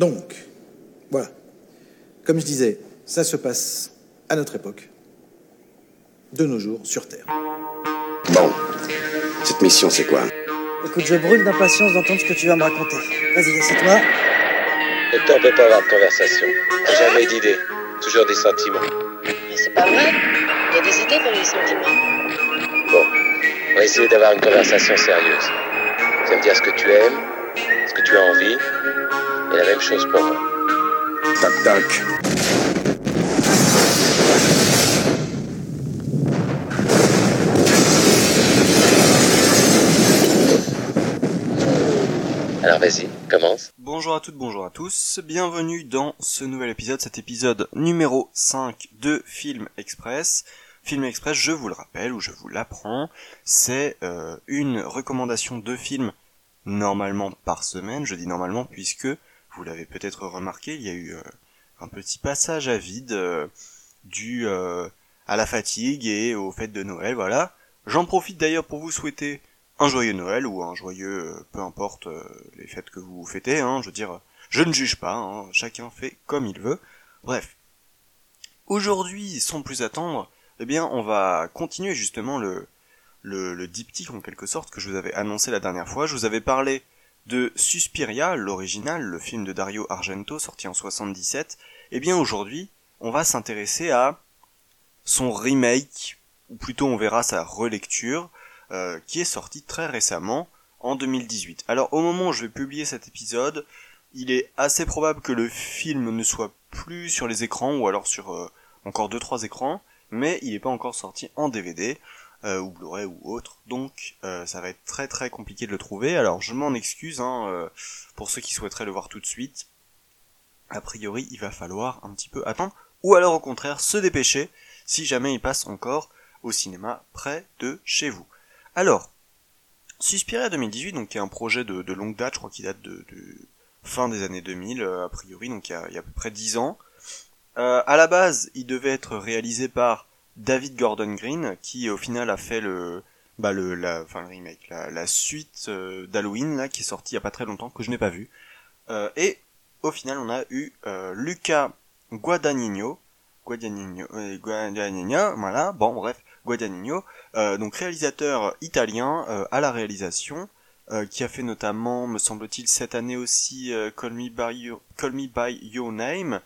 Donc, voilà. Comme je disais, ça se passe à notre époque, de nos jours, sur Terre. Bon, cette mission, c'est quoi? Écoute, je brûle d'impatience d'entendre ce que tu vas me raconter. Vas-y, assieds-toi. Le temps peut pas avoir de conversation. Jamais d'idées. Toujours des sentiments. Mais c'est pas vrai. Il y a des idées dans les sentiments. Bon, on va essayer d'avoir une conversation sérieuse. Tu vas me dire ce que tu aimes, ce que tu as envie, et la même chose pour moi. Toc toc. Alors vas-y, commence. Bonjour à toutes, bonjour à tous, bienvenue dans ce nouvel épisode, cet épisode numéro 5 de Film Express. Film Express, je vous le rappelle, ou je vous l'apprends, c'est euh, une recommandation de film normalement par semaine, je dis normalement puisque, vous l'avez peut-être remarqué, il y a eu euh, un petit passage à vide euh, dû euh, à la fatigue et aux fêtes de Noël, voilà. J'en profite d'ailleurs pour vous souhaiter un joyeux Noël ou un joyeux, peu importe les fêtes que vous fêtez, hein, je veux dire, je ne juge pas, hein, chacun fait comme il veut. Bref. Aujourd'hui, sans plus attendre, eh bien, on va continuer justement le, le, le diptyque en quelque sorte que je vous avais annoncé la dernière fois. Je vous avais parlé de Suspiria, l'original, le film de Dario Argento sorti en 77. Eh bien, aujourd'hui, on va s'intéresser à son remake, ou plutôt on verra sa relecture, euh, qui est sorti très récemment, en 2018. Alors au moment où je vais publier cet épisode, il est assez probable que le film ne soit plus sur les écrans, ou alors sur euh, encore 2-3 écrans, mais il n'est pas encore sorti en DVD, ou Blu-ray ou autre, donc euh, ça va être très très compliqué de le trouver. Alors je m'en excuse hein, euh, pour ceux qui souhaiteraient le voir tout de suite. A priori, il va falloir un petit peu attendre, ou alors au contraire se dépêcher si jamais il passe encore au cinéma près de chez vous. Alors, Suspiria 2018, donc qui est un projet de, longue date, je crois qu'il date de, fin des années 2000, euh, a priori, donc il y a, il y a à peu près 10 ans. Euh, à la base, il devait être réalisé par David Gordon Green, qui au final a fait le, bah le, la, enfin le remake, la, la suite euh, d'Halloween là, qui est sortie il y a pas très longtemps, que je n'ai pas vu. Euh, et au final, on a eu euh, Luca Guadagnino, Guadagnino, euh, Guadagnino, voilà, bon bref, Guadagnino, euh, donc réalisateur italien à la réalisation, qui a fait notamment, me semble-t-il, cette année aussi Call, Me by Your, Call Me By Your Name,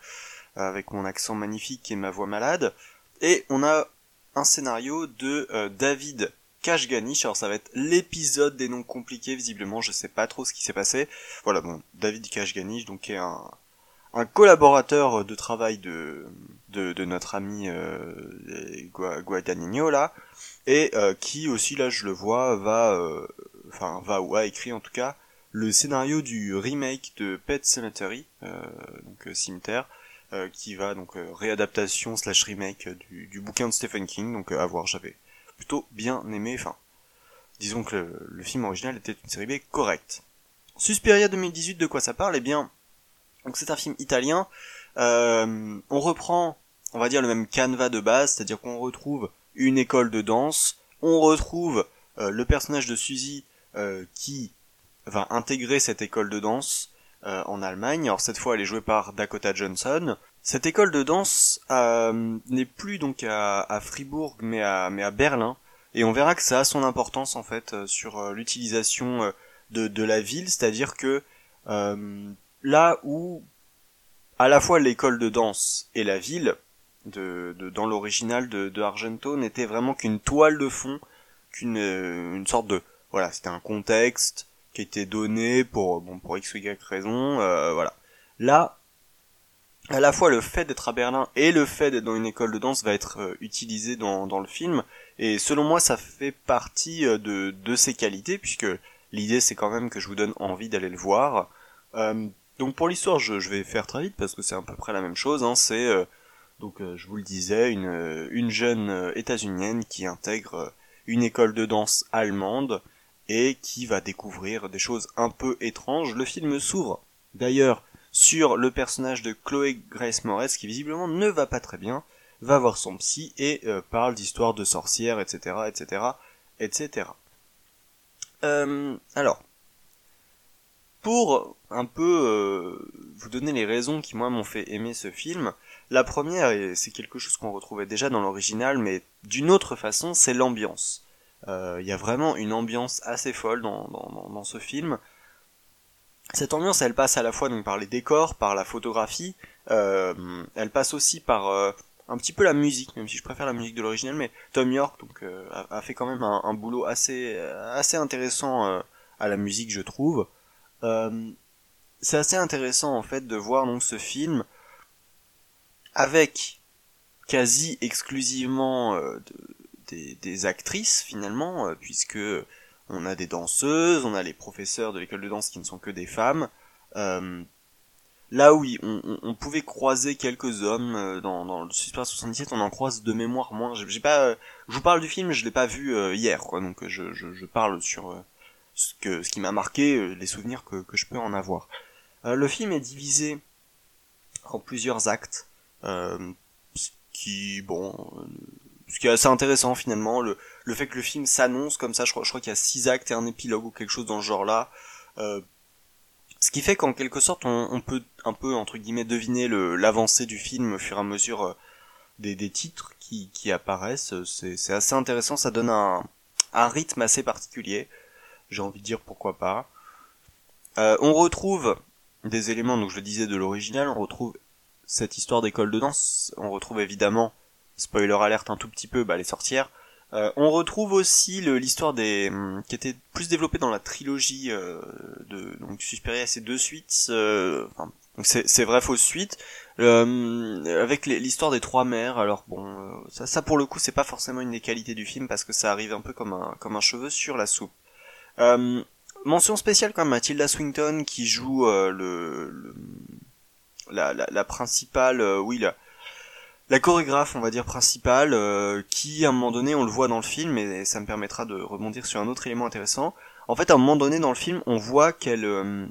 avec mon accent magnifique et ma voix malade. Et on a un scénario de euh, David Kashganich, alors ça va être l'épisode des noms compliqués, visiblement, je sais pas trop ce qui s'est passé. Voilà, bon, David Kashganich, donc est un, un collaborateur de travail de, de, de notre ami euh, Gua- Guadagnino là, et euh, qui aussi là je le vois va, euh, enfin va ou a écrit en tout cas le scénario du remake de Pet Cemetery, euh, donc cimetière, euh, qui va donc euh, réadaptation slash remake du, du bouquin de Stephen King, donc euh, à voir, j'avais plutôt bien aimé, enfin disons que le, le film original était une série B correcte. Suspiria 2018, de quoi ça parle? Eh bien, donc c'est un film italien. Euh, on reprend, on va dire, le même canevas de base, c'est-à-dire qu'on retrouve une école de danse, on retrouve le personnage de Suzy qui va intégrer cette école de danse euh, en Allemagne. Alors cette fois, elle est jouée par Dakota Johnson. Cette école de danse euh, n'est plus donc à, à Fribourg, mais à, mais à Berlin. Et on verra que ça a son importance en fait euh, sur euh, l'utilisation euh, de, de la ville, c'est-à-dire que euh, là où à la fois l'école de danse et la ville, de, de- dans l'original de, de Argento, n'était vraiment qu'une toile de fond, qu'une une sorte de voilà, c'était un contexte qui était donné pour bon pour x ou y raison, euh, voilà. Là, à la fois le fait d'être à Berlin et le fait d'être dans une école de danse va être euh, utilisé dans, dans le film, et selon moi ça fait partie euh, de, de ses qualités, puisque l'idée c'est quand même que je vous donne envie d'aller le voir. Euh, donc pour l'histoire, je, je vais faire très vite parce que c'est à peu près la même chose. Hein, c'est donc je vous le disais, une, une jeune états-unienne qui intègre une école de danse allemande et qui va découvrir des choses un peu étranges. Le film s'ouvre d'ailleurs sur le personnage de Chloé Grace Moretz qui visiblement ne va pas très bien, va voir son psy et euh, parle d'histoires de sorcières, etc., etc., etc. Euh, alors, pour un peu euh, vous donner les raisons qui moi m'ont fait aimer ce film, la première, et c'est quelque chose qu'on retrouvait déjà dans l'original, mais d'une autre façon, c'est l'ambiance. Euh, Il y a vraiment une ambiance assez folle dans, dans, dans, ce film. Cette ambiance, elle passe à la fois donc par les décors, par la photographie, euh, elle passe aussi par euh, un petit peu la musique, même si je préfère la musique de l'original, mais Tom York donc euh, a, fait quand même un, un boulot assez assez intéressant euh, à la musique, je trouve. c'est assez intéressant en fait de voir donc ce film avec quasi exclusivement euh, des, actrices finalement, euh, puisque on a des danseuses, on a les professeurs de l'école de danse qui ne sont que des femmes. Euh, là oui, on, pouvait croiser quelques hommes euh, dans, le Super 77, on en croise de mémoire moins. J'ai pas, je vous parle du film, je l'ai pas vu hier, quoi. Donc je, parle sur ce qui m'a marqué, les souvenirs que, je peux en avoir. le film est divisé en plusieurs actes. Qui bon ce qui est assez intéressant finalement le, le fait que le film s'annonce comme ça je crois, je crois qu'il y a six actes et un épilogue ou quelque chose dans ce genre là euh, ce qui fait qu'en quelque sorte on, on, peut un peu entre guillemets deviner l'avancée du film au fur et à mesure euh, des, des titres qui, qui apparaissent. C'est assez intéressant ça donne un, un rythme assez particulier j'ai envie de dire pourquoi pas. Euh, on retrouve des éléments donc je le disais de l'original on retrouve cette histoire d'école de danse, on retrouve évidemment, spoiler alerte un tout petit peu, bah, les sorcières. Euh, on retrouve aussi l'histoire des hum, qui était plus développée dans la trilogie euh, de donc Suspiria ces deux suites euh, enfin, c'est vrai fausse suite euh, avec l'histoire des trois mères alors bon ça, ça pour le coup c'est pas forcément une des qualités du film parce que ça arrive un peu comme un comme un cheveu sur la soupe mention spéciale quand même Matilda Swinton qui joue le, la, la, la principale, oui, la, la chorégraphe, on va dire principale, euh, qui à un moment donné, on le voit dans le film, et ça me permettra de rebondir sur un autre élément intéressant. En fait, à un moment donné dans le film, on voit qu'elle euh,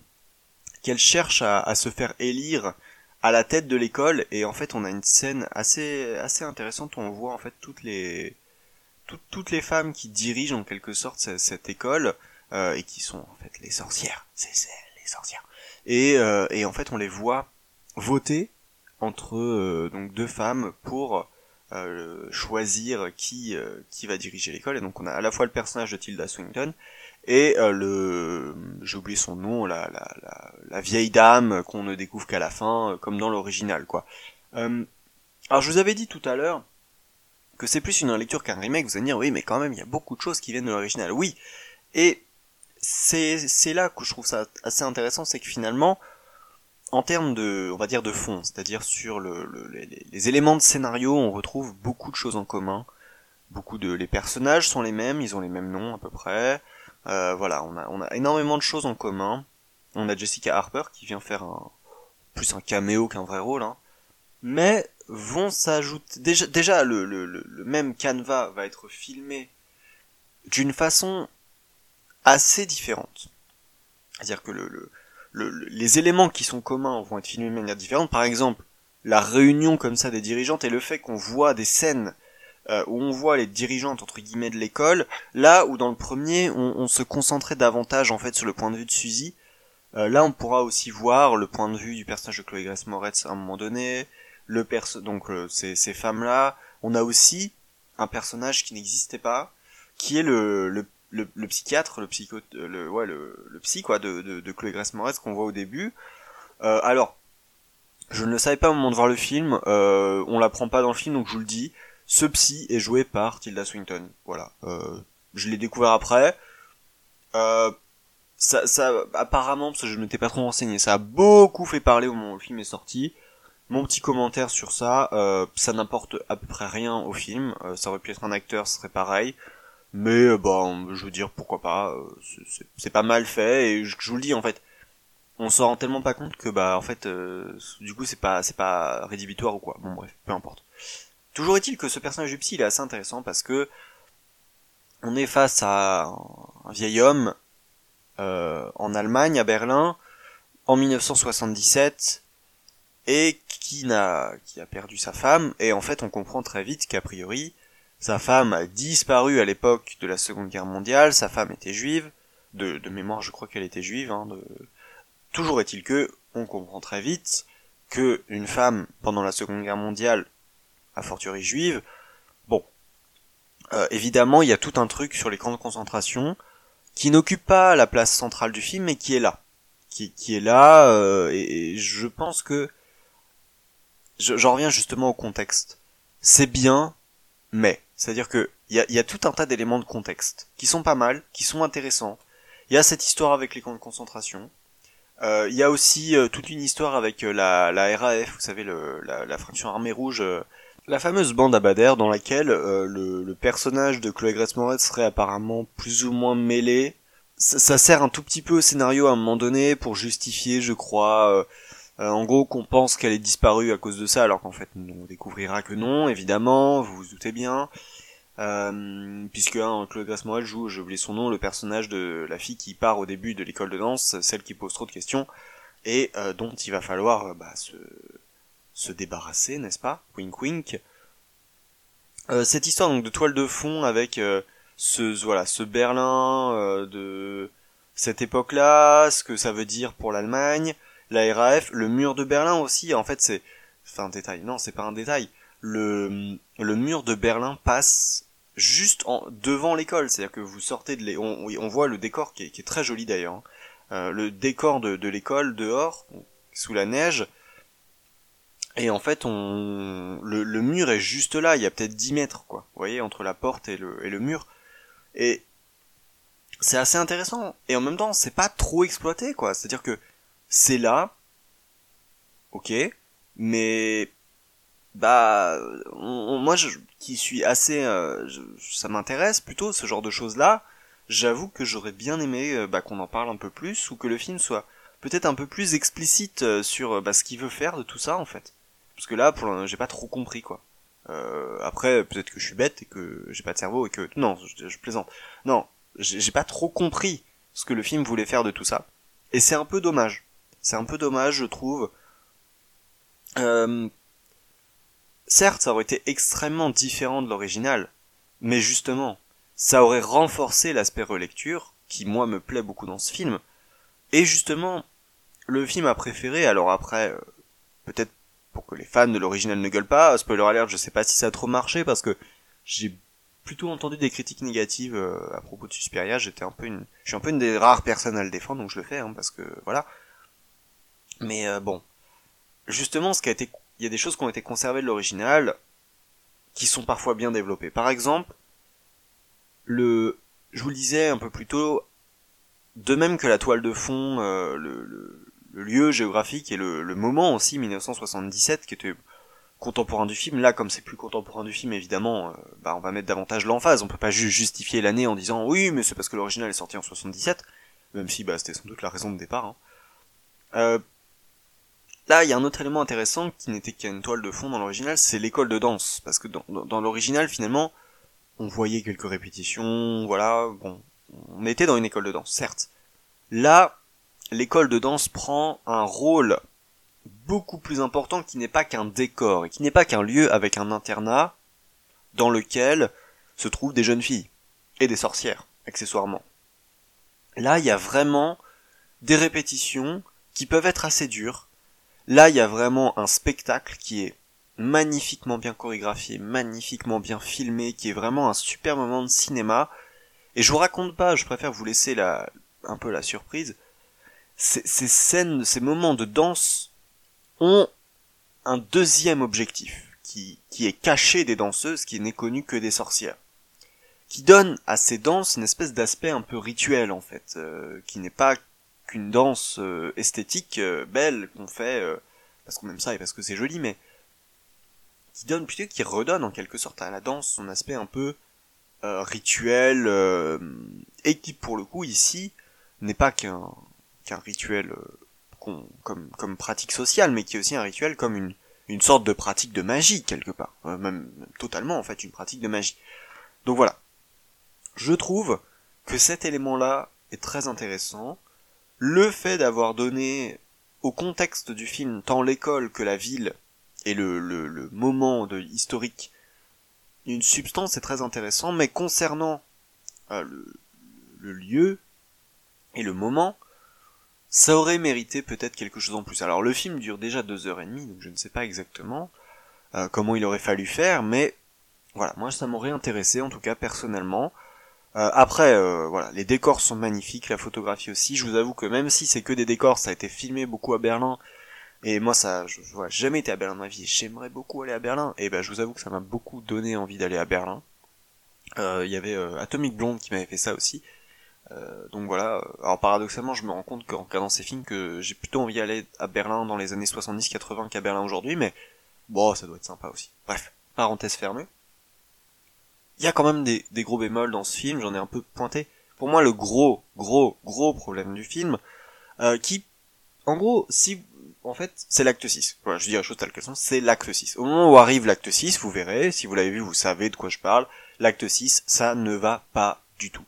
qu'elle cherche à, se faire élire à la tête de l'école, et en fait, on a une scène assez assez intéressante où on voit en fait toutes les toutes, toutes les femmes qui dirigent en quelque sorte cette, cette école euh, et qui sont en fait les sorcières, c'est les sorcières. Et, euh, et en fait, on les voit voter entre euh, donc deux femmes pour euh, choisir qui euh, qui va diriger l'école. Et donc on a à la fois le personnage de Tilda Swinton et le j'ai oublié son nom la, la, la, vieille dame qu'on ne découvre qu'à la fin comme dans l'original quoi. Alors je vous avais dit tout à l'heure que c'est plus une lecture qu'un remake. Vous allez dire oui mais quand même il y a beaucoup de choses qui viennent de l'original. Oui. Et c'est c'est là que je trouve ça assez intéressant c'est que finalement en termes de, on va dire de fond, c'est-à-dire sur le, le, les, éléments de scénario, on retrouve beaucoup de choses en commun. Beaucoup de, les personnages sont les mêmes, ils ont les mêmes noms à peu près. Euh, voilà, on a, énormément de choses en commun. On a Jessica Harper qui vient faire un, plus un caméo qu'un vrai rôle, hein. Mais vont s'ajouter, déjà, le, le, le même canevas va être filmé d'une façon assez différente. C'est-à-dire que le, le, le, les éléments qui sont communs vont être filmés de manière différente. Par exemple, la réunion comme ça des dirigeantes et le fait qu'on voit des scènes euh, où on voit les dirigeantes entre guillemets de l'école, là où dans le premier on, on, se concentrait davantage en fait sur le point de vue de Suzy, euh, là on pourra aussi voir le point de vue du personnage de Chloé Grace Moretz à un moment donné, le perso donc euh, ces, ces femmes là, on a aussi un personnage qui n'existait pas, qui est le, le le, psychiatre, le psycho, le ouais le, le psy quoi de, de, de Chloé Grace Moretz qu'on voit au début. Euh, alors, je ne le savais pas au moment de voir le film, euh, on l'apprend pas dans le film donc je vous le dis. Ce psy est joué par Tilda Swinton. Voilà, euh, je l'ai découvert après. Euh, ça, ça, apparemment, parce que je ne m'étais pas trop renseigné, ça a beaucoup fait parler au moment où le film est sorti. Mon petit commentaire sur ça, euh, ça n'apporte à peu près rien au film. Euh, ça aurait pu être un acteur, ce serait pareil mais bon je veux dire pourquoi pas c'est pas mal fait et je, je, vous le dis en fait on s'en rend tellement pas compte que bah en fait euh, du coup c'est pas c'est pas rédhibitoire ou quoi. Bon bref peu importe. Toujours est-il que ce personnage du psy il est assez intéressant parce que on est face à un vieil homme euh, en Allemagne à Berlin en 1977 et qui n'a qui a perdu sa femme et en fait on comprend très vite qu'a priori sa femme a disparu à l'époque de la Seconde Guerre mondiale, sa femme était juive, de, mémoire je crois qu'elle était juive, hein, de, toujours est-il que, on comprend très vite que une femme, pendant la Seconde Guerre mondiale, a fortiori juive, bon, euh, évidemment, il y a tout un truc sur les camps de concentration qui n'occupe pas la place centrale du film, mais qui est là. Qui, est là, euh, et, je pense que... je- J'en reviens justement au contexte. C'est bien, mais... C'est-à-dire que il y a, tout un tas d'éléments de contexte qui sont pas mal, qui sont intéressants. Il y a cette histoire avec les camps de concentration. Euh, Il y a aussi euh, toute une histoire avec euh, la, RAF, vous savez, la, fraction armée rouge, euh, la fameuse bande Abadère dans laquelle euh, le, personnage de Chloé Grace serait apparemment plus ou moins mêlé. Ça, sert un tout petit peu au scénario à un moment donné pour justifier, je crois, euh, euh, en gros qu'on pense qu'elle est disparue à cause de ça, alors qu'en fait on découvrira que non, évidemment, vous vous doutez bien. Euh, puisque hein, Chloé Grace Moretz joue, j'ai oublié son nom, le personnage de la fille qui part au début de l'école de danse, celle qui pose trop de questions, et euh, dont il va falloir euh, bah, se, se débarrasser, n'est-ce pas? Wink wink. Euh, cette histoire donc de toile de fond avec euh, ce voilà ce Berlin de cette époque-là, ce que ça veut dire pour l'Allemagne, la RAF, le mur de Berlin aussi. En fait, c'est c'est un détail. Non, c'est pas un détail. Le le mur de Berlin passe juste en devant l'école, c'est-à-dire que vous sortez de l'é- on, on voit le décor qui est, qui est très joli d'ailleurs. hein. Euh, le décor de, de l'école dehors, sous la neige, et en fait, on le, le mur est juste là, il y a peut-être 10 mètres, quoi. Vous voyez, entre la porte et le, et le mur. Et c'est assez intéressant. Et en même temps, c'est pas trop exploité, quoi. C'est-à-dire que c'est là, ok, mais bah, moi, je, qui suis assez, euh, je- ça m'intéresse plutôt ce genre de choses-là. J'avoue que j'aurais bien aimé euh, bah, qu'on en parle un peu plus ou que le film soit peut-être un peu plus explicite euh, sur euh, bah, ce qu'il veut faire de tout ça en fait. Parce que là, pour j'ai pas trop compris quoi. Après, peut-être que je suis bête et que j'ai pas de cerveau et que non, je, je plaisante. Non, j'ai pas trop compris ce que le film voulait faire de tout ça. Et c'est un peu dommage. C'est un peu dommage, je trouve. Certes, ça aurait été extrêmement différent de l'original, mais justement, ça aurait renforcé l'aspect relecture, qui moi me plaît beaucoup dans ce film. Et justement, le film a préféré, alors après, euh, peut-être pour que les fans de l'original ne gueulent pas, spoiler alert, je sais pas si ça a trop marché, parce que j'ai plutôt entendu des critiques négatives euh, à propos de Suspiria, j'étais un peu une, je suis un peu une des rares personnes à le défendre, donc je le fais, hein, parce que voilà. Mais euh, bon, justement, ce qui a été, il y a des choses qui ont été conservées de l'original, qui sont parfois bien développées. Par exemple, le, je vous le disais un peu plus tôt, de même que la toile de fond, euh, le, le, le lieu géographique et le, le moment aussi, 1977, qui était contemporain du film. Là, comme c'est plus contemporain du film, évidemment, euh, bah, on va mettre davantage l'emphase. On peut pas juste justifier l'année en disant oui, mais c'est parce que l'original est sorti en 77, même si bah, c'était sans doute la raison de départ. hein. Euh, là, il y a un autre élément intéressant qui n'était qu'une toile de fond dans l'original, c'est l'école de danse, parce que dans, dans, dans l'original, finalement, on voyait quelques répétitions, voilà, bon, on était dans une école de danse, certes. Là, l'école de danse prend un rôle beaucoup plus important qui n'est pas qu'un décor et qui n'est pas qu'un lieu avec un internat dans lequel se trouvent des jeunes filles et des sorcières, accessoirement. Là, il y a vraiment des répétitions qui peuvent être assez dures. Là, il y a vraiment un spectacle qui est magnifiquement bien chorégraphié, magnifiquement bien filmé, qui est vraiment un super moment de cinéma. Et je vous raconte pas, je préfère vous laisser la, un peu la surprise. Ces, scènes, ces moments de danse ont un deuxième objectif, qui, qui est caché des danseuses, qui n'est connu que des sorcières. Qui donne à ces danses une espèce d'aspect un peu rituel, en fait, euh, qui n'est pas qu'une danse euh, esthétique, euh, belle, qu'on fait, euh, parce qu'on aime ça et parce que c'est joli, mais qui donne plutôt, qui redonne en quelque sorte à la danse son aspect un peu rituel, et qui pour le coup ici n'est pas qu'un rituel comme, pratique sociale, mais qui est aussi un rituel comme une, sorte de pratique de magie quelque part, même, totalement en fait une pratique de magie. Donc voilà, je trouve que cet élément-là est très intéressant. Le fait d'avoir donné au contexte du film tant l'école que la ville et le, moment de, historique une substance est très intéressant, mais concernant euh, le, le lieu et le moment, ça aurait mérité peut-être quelque chose en plus. Alors le film dure déjà deux heures et demie, donc je ne sais pas exactement euh, comment il aurait fallu faire, mais voilà, moi ça m'aurait intéressé en tout cas personnellement. Euh, après, euh, voilà, les décors sont magnifiques, la photographie aussi. Je vous avoue que même si c'est que des décors, ça a été filmé beaucoup à Berlin. Et moi, ça, je, je j'ai jamais été à Berlin de ma vie. J'aimerais beaucoup aller à Berlin. Et ben, je vous avoue que ça m'a beaucoup donné envie d'aller à Berlin. Il y avait Atomic Blonde qui m'avait fait ça aussi. Euh, donc voilà, alors paradoxalement je me rends compte qu'en regardant ces films que j'ai plutôt envie d'aller à Berlin dans les années 70-80 qu'à Berlin aujourd'hui, mais bon ça doit être sympa aussi. Bref, parenthèse fermée. Il y a quand même des, gros bémols dans ce film, j'en ai un peu pointé. Pour moi le gros, gros, gros problème du film, euh, qui, en gros, si, en fait, c'est l'acte 6. Voilà, je dis la chose telle qu'elle c'est l'acte 6. Au moment où arrive l'acte 6, vous verrez, si vous l'avez vu, vous savez de quoi je parle, l'acte 6, ça ne va pas du tout.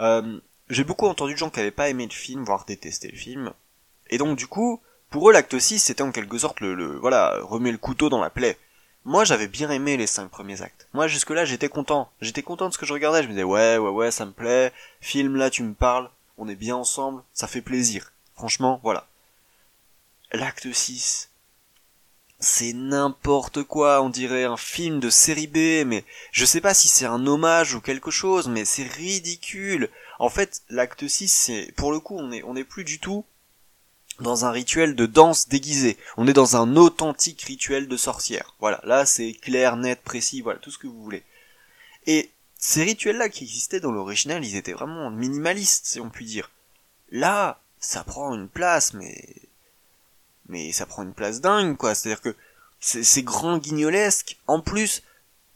Euh, j'ai beaucoup entendu de gens qui avaient pas aimé le film, voire détesté le film. Et donc du coup, pour eux l'acte 6 c'était en quelque sorte le, le, voilà, remuer le couteau dans la plaie. Moi j'avais bien aimé les cinq premiers actes. Moi jusque là j'étais content. J'étais content de ce que je regardais, je me disais ouais ouais ouais ça me plaît, film là tu me parles, on est bien ensemble, ça fait plaisir. Franchement, voilà. L'acte 6, c'est n'importe quoi, on dirait un film de série B, mais je sais pas si c'est un hommage ou quelque chose, mais c'est ridicule. En fait, l'acte 6, c'est, pour le coup, on est, on est plus du tout dans un rituel de danse déguisée. On est dans un authentique rituel de sorcière. Voilà, là c'est clair, net, précis, voilà, tout ce que vous voulez. Et ces rituels-là qui existaient dans l'original, ils étaient vraiment minimalistes, si on peut dire. Là, ça prend une place, mais mais ça prend une place dingue, quoi. C'est-à-dire que c'est grand guignolesque. En plus,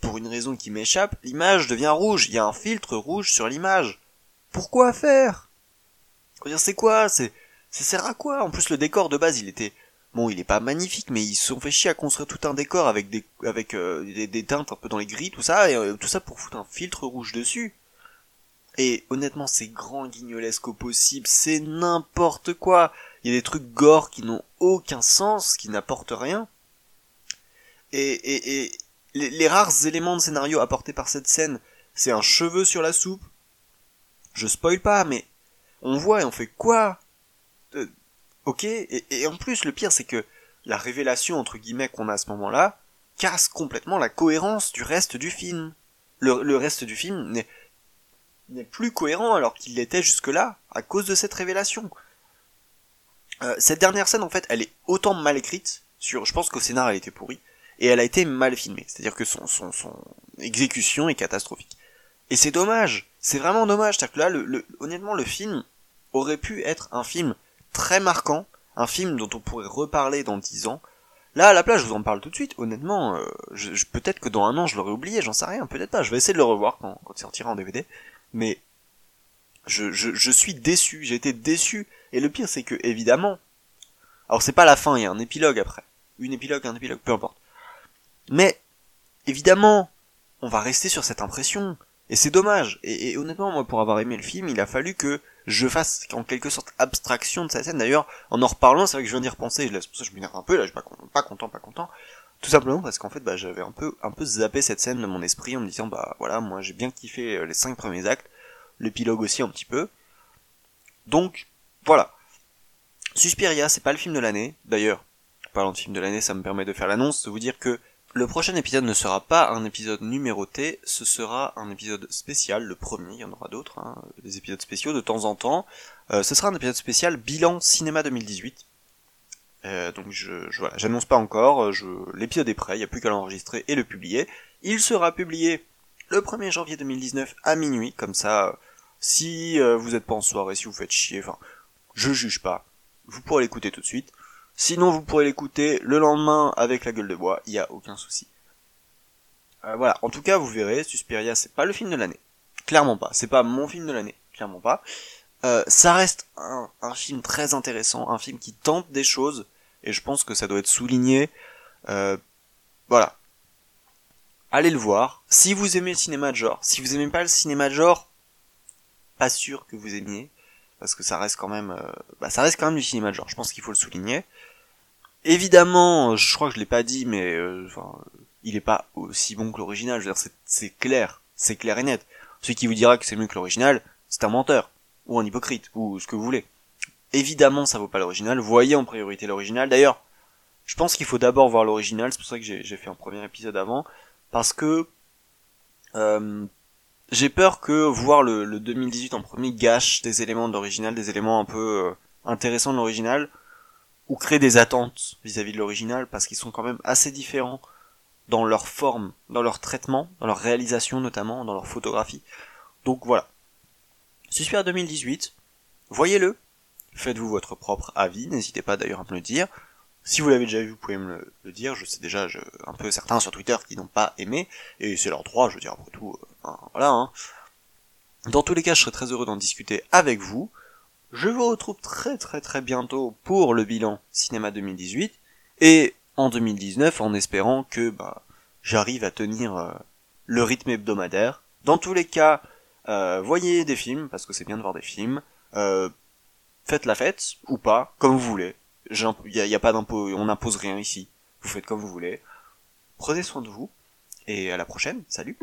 pour une raison qui m'échappe, l'image devient rouge. Il y a un filtre rouge sur l'image. Pourquoi faire? C'est quoi? C'est ça sert à quoi? En plus, le décor de base, il était bon, il est pas magnifique, mais ils se sont fait chier à construire tout un décor avec des avec euh, des, teintes un peu dans les gris, tout ça, et euh, tout ça pour foutre un filtre rouge dessus. Et honnêtement, c'est grand guignolesque au possible, c'est n'importe quoi. Il y a des trucs gore qui n'ont aucun sens, qui n'apportent rien. Et, et, et les, rares éléments de scénario apportés par cette scène, c'est un cheveu sur la soupe. Je spoil pas, mais on voit et on fait quoi? Ok, et, en plus le pire c'est que la révélation entre guillemets qu'on a à ce moment-là casse complètement la cohérence du reste du film. Le, le reste du film n'est plus cohérent alors qu'il l'était jusque-là à cause de cette révélation. Euh, cette dernière scène, en fait, elle est autant mal écrite, sur, je pense qu'au scénar elle était pourrie, et elle a été mal filmée. C'est-à-dire que son, exécution est catastrophique. Et c'est dommage, c'est vraiment dommage. C'est-à-dire que là, le, honnêtement, le film aurait pu être un film très marquant, un film dont on pourrait reparler dans dix ans. Là, à la place, je vous en parle tout de suite. Honnêtement, euh, peut-être que dans un an, je l'aurais oublié, j'en sais rien, peut-être pas. Je vais essayer de le revoir quand, quand il sortira en DVD. Mais je, je, je suis déçu, j'ai été déçu et le pire, c'est que, évidemment, alors c'est pas la fin, il y a un épilogue après. Une épilogue, un épilogue, peu importe. Mais, évidemment, on va rester sur cette impression. Et c'est dommage. Et, honnêtement, moi, pour avoir aimé le film, il a fallu que je fasse en quelque sorte abstraction de cette scène. D'ailleurs, en en reparlant, c'est vrai que je viens d'y repenser. Je, ça, je m'énerve un peu. Là, je suis pas, pas content, pas content. Tout simplement parce qu'en fait, bah, j'avais un peu, un peu zappé cette scène de mon esprit en me disant, bah, voilà, moi, j'ai bien kiffé euh, les cinq premiers actes. L'épilogue aussi un petit peu. Donc, voilà. Suspiria, c'est pas le film de l'année. D'ailleurs, parlant de film de l'année, ça me permet de faire l'annonce, de vous dire que le prochain épisode ne sera pas un épisode numéroté, ce sera un épisode spécial, le premier, il y en aura d'autres, hein, des épisodes spéciaux de temps en temps. Euh, ce sera un épisode spécial bilan cinéma 2018. Euh, donc je, je voilà, j'annonce pas encore, je, l'épisode est prêt, il n'y a plus qu'à l'enregistrer et le publier. Il sera publié le 1er janvier 2019 à minuit, comme ça, si euh, vous êtes pas en soirée, si vous faites chier, enfin, je juge pas. Vous pourrez l'écouter tout de suite. Sinon, vous pourrez l'écouter le lendemain avec la gueule de bois, il n'y a aucun souci. Euh, voilà, en tout cas, vous verrez, Suspiria, c'est pas le film de l'année. Clairement pas. C'est pas mon film de l'année. Clairement pas. Euh, ça reste un, film très intéressant, un film qui tente des choses, et je pense que ça doit être souligné. Euh, voilà. Allez le voir. Si vous aimez le cinéma de genre, si vous aimez pas le cinéma de genre, pas sûr que vous aimiez parce que ça reste quand même, euh, bah, ça reste quand même du cinéma de genre. Je pense qu'il faut le souligner. Évidemment, je crois que je l'ai pas dit, mais euh, enfin, il est pas aussi bon que l'original. Je veux dire, c'est clair, c'est clair et net. Celui qui vous dira que c'est mieux que l'original, c'est un menteur ou un hypocrite ou ce que vous voulez. évidemment ça vaut pas l'original, voyez en priorité l'original. D'ailleurs, je pense qu'il faut d'abord voir l'original, c'est pour ça que j'ai fait un premier épisode avant, parce que euh, j'ai peur que voir le, le, 2018 en premier gâche des éléments de l'original, des éléments un peu euh, intéressants de l'original, ou crée des attentes vis-à-vis de l'original, parce qu'ils sont quand même assez différents dans leur forme, dans leur traitement, dans leur réalisation notamment, dans leur photographie. Donc voilà. Suspire 2018, voyez-le, faites-vous votre propre avis, n'hésitez pas d'ailleurs à me le dire. Si vous l'avez déjà vu, vous pouvez me le, dire. Je sais déjà je, un peu certains sur Twitter qui n'ont pas aimé, et c'est leur droit, je veux dire, après tout, euh, voilà. Hein. Dans tous les cas, je serai très heureux d'en discuter avec vous. Je vous retrouve très très très bientôt pour le bilan cinéma 2018, et en 2019, en espérant que bah, j'arrive à tenir euh, le rythme hebdomadaire. Dans tous les cas, euh, voyez des films, parce que c'est bien de voir des films. faites la fête, ou pas, comme vous voulez. Il n'y a, pas d'impôt, on n'impose rien ici. Vous faites comme vous voulez. Prenez soin de vous. Et à la prochaine. Salut.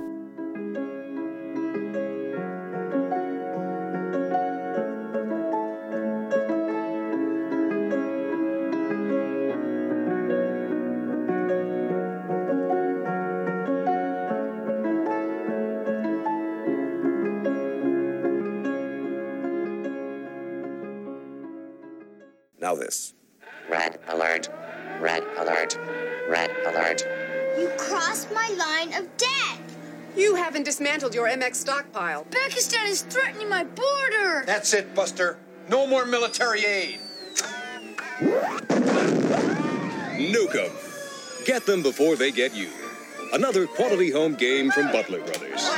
Now this. Red alert. Red alert. Red alert. You crossed my line of death. You haven't dismantled your MX stockpile. Pakistan is threatening my border. That's it, Buster. No more military aid. Nuke 'em. Get them before they get you. Another quality home game from Butler Brothers.